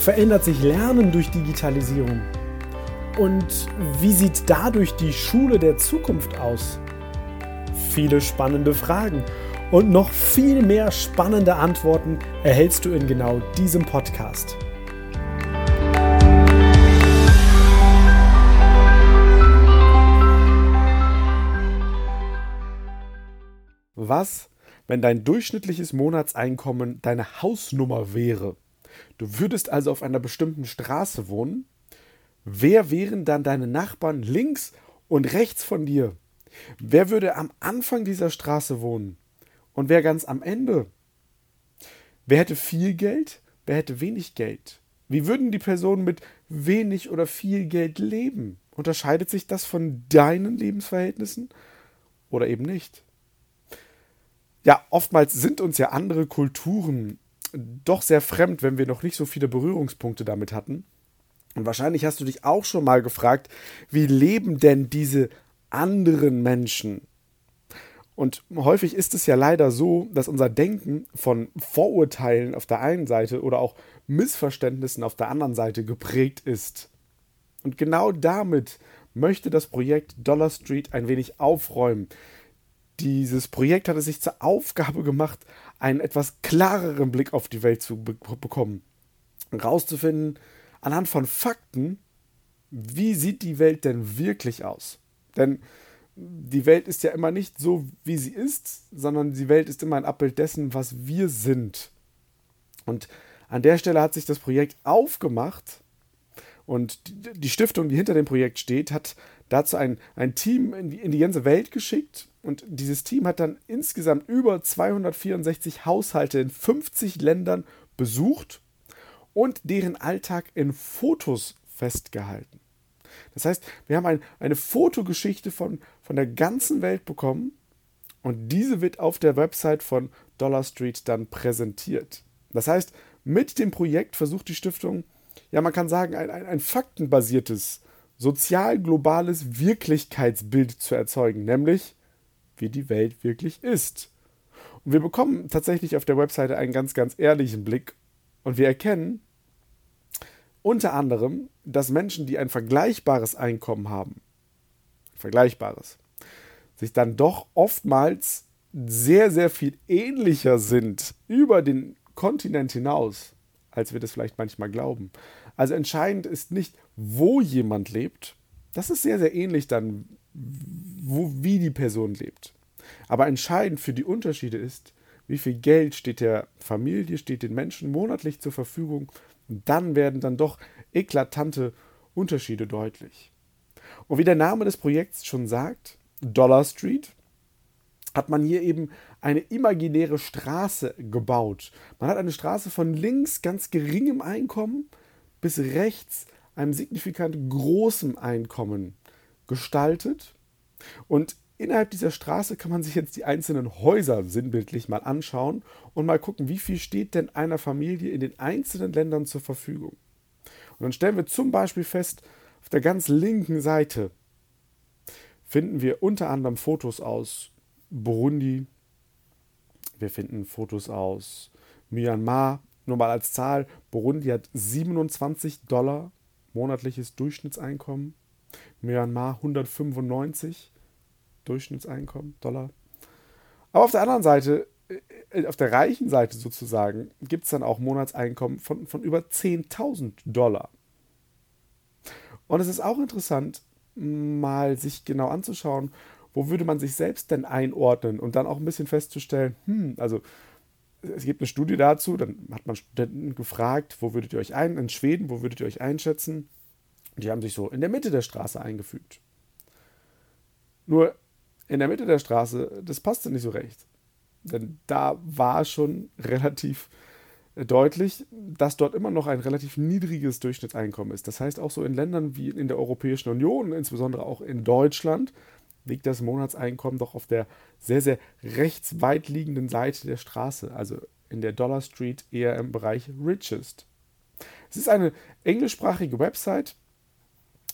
verändert sich Lernen durch Digitalisierung? Und wie sieht dadurch die Schule der Zukunft aus? Viele spannende Fragen und noch viel mehr spannende Antworten erhältst du in genau diesem Podcast. Was, wenn dein durchschnittliches Monatseinkommen deine Hausnummer wäre? Du würdest also auf einer bestimmten Straße wohnen. Wer wären dann deine Nachbarn links und rechts von dir? Wer würde am Anfang dieser Straße wohnen? Und wer ganz am Ende? Wer hätte viel Geld? Wer hätte wenig Geld? Wie würden die Personen mit wenig oder viel Geld leben? Unterscheidet sich das von deinen Lebensverhältnissen oder eben nicht? Ja, oftmals sind uns ja andere Kulturen doch sehr fremd, wenn wir noch nicht so viele Berührungspunkte damit hatten. Und wahrscheinlich hast du dich auch schon mal gefragt, wie leben denn diese anderen Menschen? Und häufig ist es ja leider so, dass unser Denken von Vorurteilen auf der einen Seite oder auch Missverständnissen auf der anderen Seite geprägt ist. Und genau damit möchte das Projekt Dollar Street ein wenig aufräumen. Dieses Projekt hat es sich zur Aufgabe gemacht, einen etwas klareren Blick auf die Welt zu be bekommen. Rauszufinden, anhand von Fakten, wie sieht die Welt denn wirklich aus? Denn die Welt ist ja immer nicht so, wie sie ist, sondern die Welt ist immer ein Abbild dessen, was wir sind. Und an der Stelle hat sich das Projekt aufgemacht und die Stiftung, die hinter dem Projekt steht, hat dazu ein, ein Team in die, in die ganze Welt geschickt und dieses Team hat dann insgesamt über 264 Haushalte in 50 Ländern besucht und deren Alltag in Fotos festgehalten. Das heißt, wir haben ein, eine Fotogeschichte von, von der ganzen Welt bekommen und diese wird auf der Website von Dollar Street dann präsentiert. Das heißt, mit dem Projekt versucht die Stiftung, ja, man kann sagen, ein, ein, ein faktenbasiertes, sozial globales Wirklichkeitsbild zu erzeugen, nämlich wie die Welt wirklich ist. Und wir bekommen tatsächlich auf der Webseite einen ganz, ganz ehrlichen Blick und wir erkennen unter anderem, dass Menschen, die ein vergleichbares Einkommen haben, vergleichbares, sich dann doch oftmals sehr, sehr viel ähnlicher sind über den Kontinent hinaus, als wir das vielleicht manchmal glauben. Also entscheidend ist nicht, wo jemand lebt, das ist sehr, sehr ähnlich dann, wo, wie die Person lebt. Aber entscheidend für die Unterschiede ist, wie viel Geld steht der Familie, steht den Menschen monatlich zur Verfügung. Und dann werden dann doch eklatante Unterschiede deutlich. Und wie der Name des Projekts schon sagt, Dollar Street, hat man hier eben eine imaginäre Straße gebaut. Man hat eine Straße von links ganz geringem Einkommen bis rechts einem signifikant großem Einkommen gestaltet. Und innerhalb dieser Straße kann man sich jetzt die einzelnen Häuser sinnbildlich mal anschauen und mal gucken, wie viel steht denn einer Familie in den einzelnen Ländern zur Verfügung. Und dann stellen wir zum Beispiel fest, auf der ganz linken Seite finden wir unter anderem Fotos aus Burundi, wir finden Fotos aus Myanmar, nur mal als Zahl, Burundi hat 27 Dollar monatliches Durchschnittseinkommen. Myanmar 195 Durchschnittseinkommen, Dollar. Aber auf der anderen Seite, äh, auf der reichen Seite sozusagen, gibt es dann auch Monatseinkommen von, von über 10.000 Dollar. Und es ist auch interessant, mal sich genau anzuschauen, wo würde man sich selbst denn einordnen und dann auch ein bisschen festzustellen, hm, also es gibt eine Studie dazu, dann hat man Studenten gefragt, wo würdet ihr euch ein, in Schweden, wo würdet ihr euch einschätzen? Die haben sich so in der Mitte der Straße eingefügt. Nur in der Mitte der Straße, das passte nicht so recht. Denn da war schon relativ deutlich, dass dort immer noch ein relativ niedriges Durchschnittseinkommen ist. Das heißt, auch so in Ländern wie in der Europäischen Union, insbesondere auch in Deutschland, liegt das Monatseinkommen doch auf der sehr, sehr rechts weit liegenden Seite der Straße, also in der Dollar Street eher im Bereich Richest. Es ist eine englischsprachige Website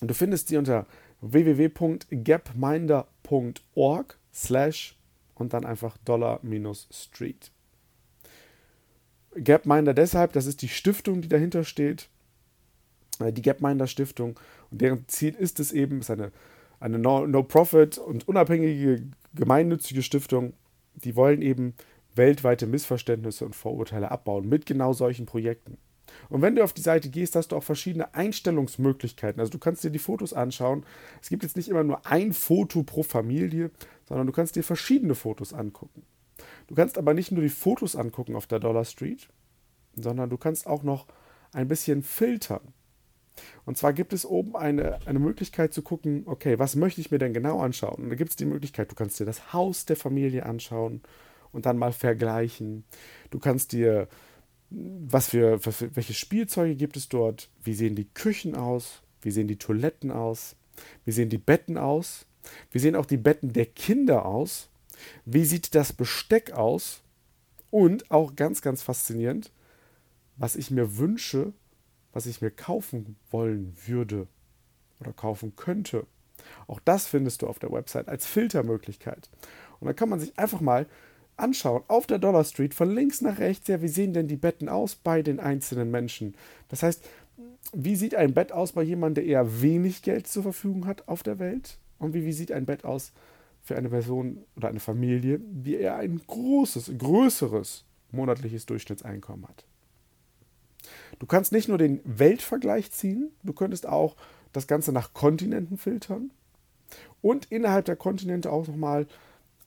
und du findest sie unter www.gapminder.org slash und dann einfach Dollar-Street. Gapminder deshalb, das ist die Stiftung, die dahinter steht, äh, die Gapminder Stiftung und deren Ziel ist es eben, ist eine, eine No-Profit und unabhängige gemeinnützige Stiftung, die wollen eben weltweite Missverständnisse und Vorurteile abbauen mit genau solchen Projekten. Und wenn du auf die Seite gehst, hast du auch verschiedene Einstellungsmöglichkeiten. Also du kannst dir die Fotos anschauen. Es gibt jetzt nicht immer nur ein Foto pro Familie, sondern du kannst dir verschiedene Fotos angucken. Du kannst aber nicht nur die Fotos angucken auf der Dollar Street, sondern du kannst auch noch ein bisschen filtern. Und zwar gibt es oben eine, eine Möglichkeit zu gucken, okay, was möchte ich mir denn genau anschauen? Und da gibt es die Möglichkeit, du kannst dir das Haus der Familie anschauen und dann mal vergleichen. Du kannst dir was für, was für, welche Spielzeuge gibt es dort, wie sehen die Küchen aus, wie sehen die Toiletten aus, wie sehen die Betten aus, wie sehen auch die Betten der Kinder aus, wie sieht das Besteck aus? Und auch ganz, ganz faszinierend, was ich mir wünsche, was ich mir kaufen wollen würde oder kaufen könnte. Auch das findest du auf der Website als Filtermöglichkeit. Und dann kann man sich einfach mal anschauen, auf der Dollar Street, von links nach rechts, ja, wie sehen denn die Betten aus bei den einzelnen Menschen? Das heißt, wie sieht ein Bett aus bei jemandem, der eher wenig Geld zur Verfügung hat auf der Welt? Und wie, wie sieht ein Bett aus für eine Person oder eine Familie, die eher ein großes, größeres monatliches Durchschnittseinkommen hat? Du kannst nicht nur den Weltvergleich ziehen, du könntest auch das Ganze nach Kontinenten filtern und innerhalb der Kontinente auch nochmal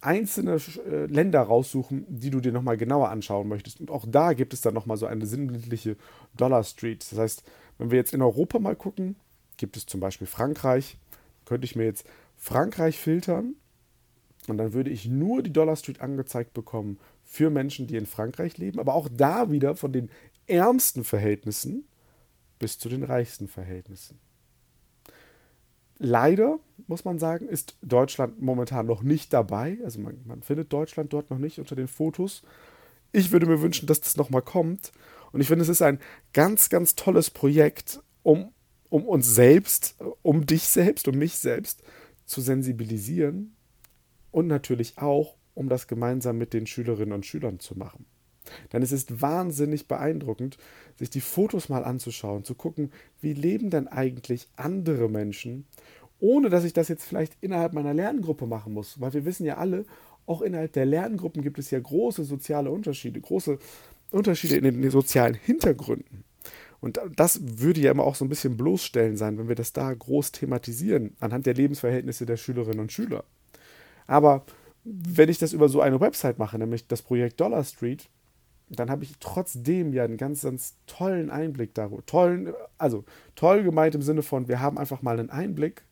einzelne äh, Länder raussuchen, die du dir nochmal genauer anschauen möchtest. Und auch da gibt es dann nochmal so eine sinnbildliche Dollar Street. Das heißt, wenn wir jetzt in Europa mal gucken, gibt es zum Beispiel Frankreich, könnte ich mir jetzt Frankreich filtern und dann würde ich nur die Dollar Street angezeigt bekommen für Menschen, die in Frankreich leben, aber auch da wieder von den ärmsten Verhältnissen bis zu den reichsten Verhältnissen. Leider, muss man sagen, ist Deutschland momentan noch nicht dabei. Also man, man findet Deutschland dort noch nicht unter den Fotos. Ich würde mir wünschen, dass das nochmal kommt. Und ich finde, es ist ein ganz, ganz tolles Projekt, um, um uns selbst, um dich selbst, um mich selbst zu sensibilisieren und natürlich auch, um das gemeinsam mit den Schülerinnen und Schülern zu machen. Denn es ist wahnsinnig beeindruckend, sich die Fotos mal anzuschauen, zu gucken, wie leben denn eigentlich andere Menschen, ohne dass ich das jetzt vielleicht innerhalb meiner Lerngruppe machen muss. Weil wir wissen ja alle, auch innerhalb der Lerngruppen gibt es ja große soziale Unterschiede, große Unterschiede in den sozialen Hintergründen. Und das würde ja immer auch so ein bisschen bloßstellen sein, wenn wir das da groß thematisieren, anhand der Lebensverhältnisse der Schülerinnen und Schüler. Aber wenn ich das über so eine Website mache, nämlich das Projekt Dollar Street, dann habe ich trotzdem ja einen ganz, ganz tollen Einblick darüber. Tollen, also toll gemeint im Sinne von, wir haben einfach mal einen Einblick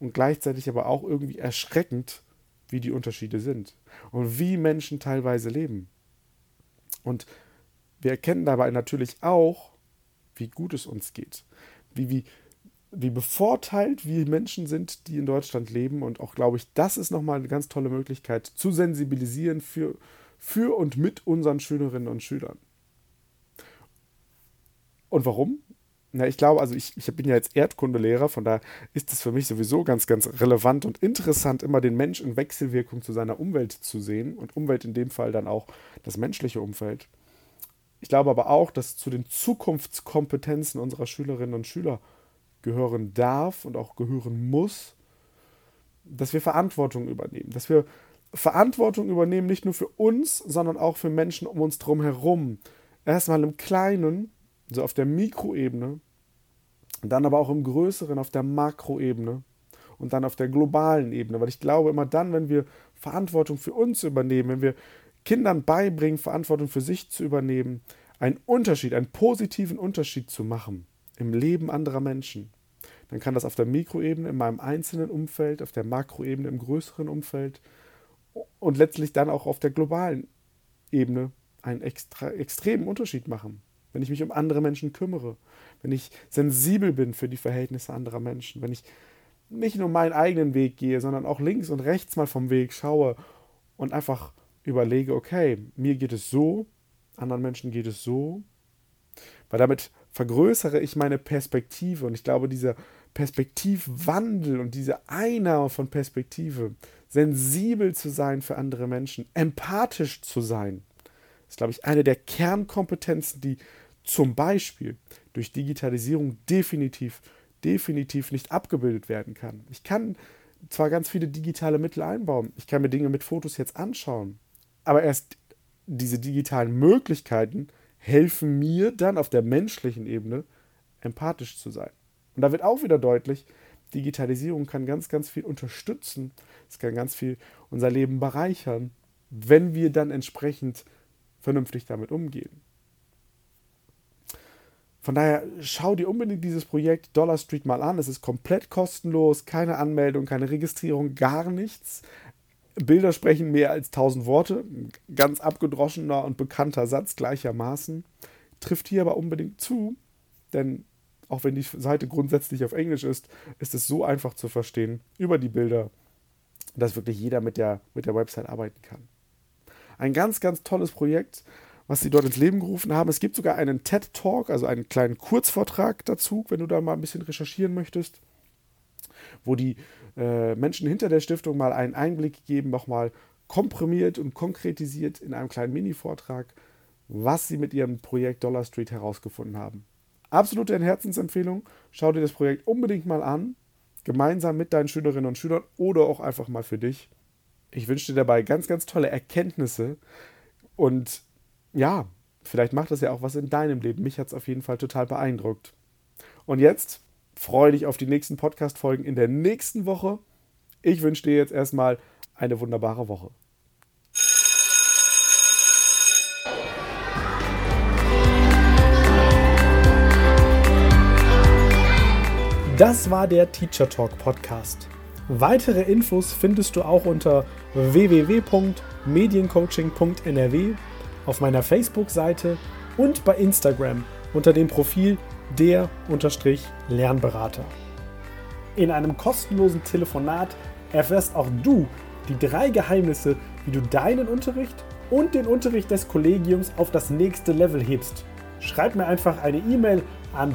und gleichzeitig aber auch irgendwie erschreckend, wie die Unterschiede sind und wie Menschen teilweise leben. Und wir erkennen dabei natürlich auch, wie gut es uns geht, wie, wie, wie bevorteilt wir Menschen sind, die in Deutschland leben. Und auch, glaube ich, das ist nochmal eine ganz tolle Möglichkeit, zu sensibilisieren für, für und mit unseren Schülerinnen und Schülern. Und warum? Na, ich glaube, also ich, ich bin ja jetzt Erdkundelehrer, von daher ist es für mich sowieso ganz, ganz relevant und interessant, immer den Mensch in Wechselwirkung zu seiner Umwelt zu sehen und Umwelt in dem Fall dann auch das menschliche Umfeld. Ich glaube aber auch, dass zu den Zukunftskompetenzen unserer Schülerinnen und Schüler gehören darf und auch gehören muss, dass wir Verantwortung übernehmen, dass wir Verantwortung übernehmen, nicht nur für uns, sondern auch für Menschen um uns drum herum. Erstmal im Kleinen, so auf der Mikroebene, dann aber auch im Größeren, auf der Makroebene und dann auf der globalen Ebene. Weil ich glaube, immer dann, wenn wir Verantwortung für uns übernehmen, wenn wir Kindern beibringen, Verantwortung für sich zu übernehmen, einen Unterschied, einen positiven Unterschied zu machen im Leben anderer Menschen, dann kann das auf der Mikroebene, in meinem einzelnen Umfeld, auf der Makroebene, im größeren Umfeld und letztlich dann auch auf der globalen Ebene einen extra, extremen Unterschied machen. Wenn ich mich um andere Menschen kümmere, wenn ich sensibel bin für die Verhältnisse anderer Menschen, wenn ich nicht nur meinen eigenen Weg gehe, sondern auch links und rechts mal vom Weg schaue und einfach überlege, okay, mir geht es so, anderen Menschen geht es so, weil damit vergrößere ich meine Perspektive und ich glaube, dieser Perspektivwandel und diese Einnahme von Perspektive, sensibel zu sein für andere Menschen, empathisch zu sein, ist, glaube ich, eine der Kernkompetenzen, die zum Beispiel durch Digitalisierung definitiv, definitiv nicht abgebildet werden kann. Ich kann zwar ganz viele digitale Mittel einbauen, ich kann mir Dinge mit Fotos jetzt anschauen, aber erst diese digitalen Möglichkeiten helfen mir dann auf der menschlichen Ebene empathisch zu sein. Und da wird auch wieder deutlich, Digitalisierung kann ganz, ganz viel unterstützen. Es kann ganz viel unser Leben bereichern, wenn wir dann entsprechend vernünftig damit umgehen. Von daher schau dir unbedingt dieses Projekt Dollar Street mal an. Es ist komplett kostenlos, keine Anmeldung, keine Registrierung, gar nichts. Bilder sprechen mehr als tausend Worte. Ganz abgedroschener und bekannter Satz gleichermaßen. Trifft hier aber unbedingt zu, denn auch wenn die Seite grundsätzlich auf Englisch ist, ist es so einfach zu verstehen über die Bilder, dass wirklich jeder mit der, mit der Website arbeiten kann. Ein ganz, ganz tolles Projekt was sie dort ins Leben gerufen haben. Es gibt sogar einen TED Talk, also einen kleinen Kurzvortrag dazu, wenn du da mal ein bisschen recherchieren möchtest, wo die äh, Menschen hinter der Stiftung mal einen Einblick geben, nochmal komprimiert und konkretisiert in einem kleinen Mini-Vortrag, was sie mit ihrem Projekt Dollar Street herausgefunden haben. Absolute Herzensempfehlung. Schau dir das Projekt unbedingt mal an, gemeinsam mit deinen Schülerinnen und Schülern oder auch einfach mal für dich. Ich wünsche dir dabei ganz, ganz tolle Erkenntnisse und ja, vielleicht macht das ja auch was in deinem Leben. Mich hat es auf jeden Fall total beeindruckt. Und jetzt freue dich auf die nächsten Podcast-Folgen in der nächsten Woche. Ich wünsche dir jetzt erstmal eine wunderbare Woche. Das war der Teacher Talk Podcast. Weitere Infos findest du auch unter www.mediencoaching.nrw auf meiner Facebook-Seite und bei Instagram unter dem Profil der-lernberater. In einem kostenlosen Telefonat erfährst auch du die drei Geheimnisse, wie du deinen Unterricht und den Unterricht des Kollegiums auf das nächste Level hebst. Schreib mir einfach eine E-Mail an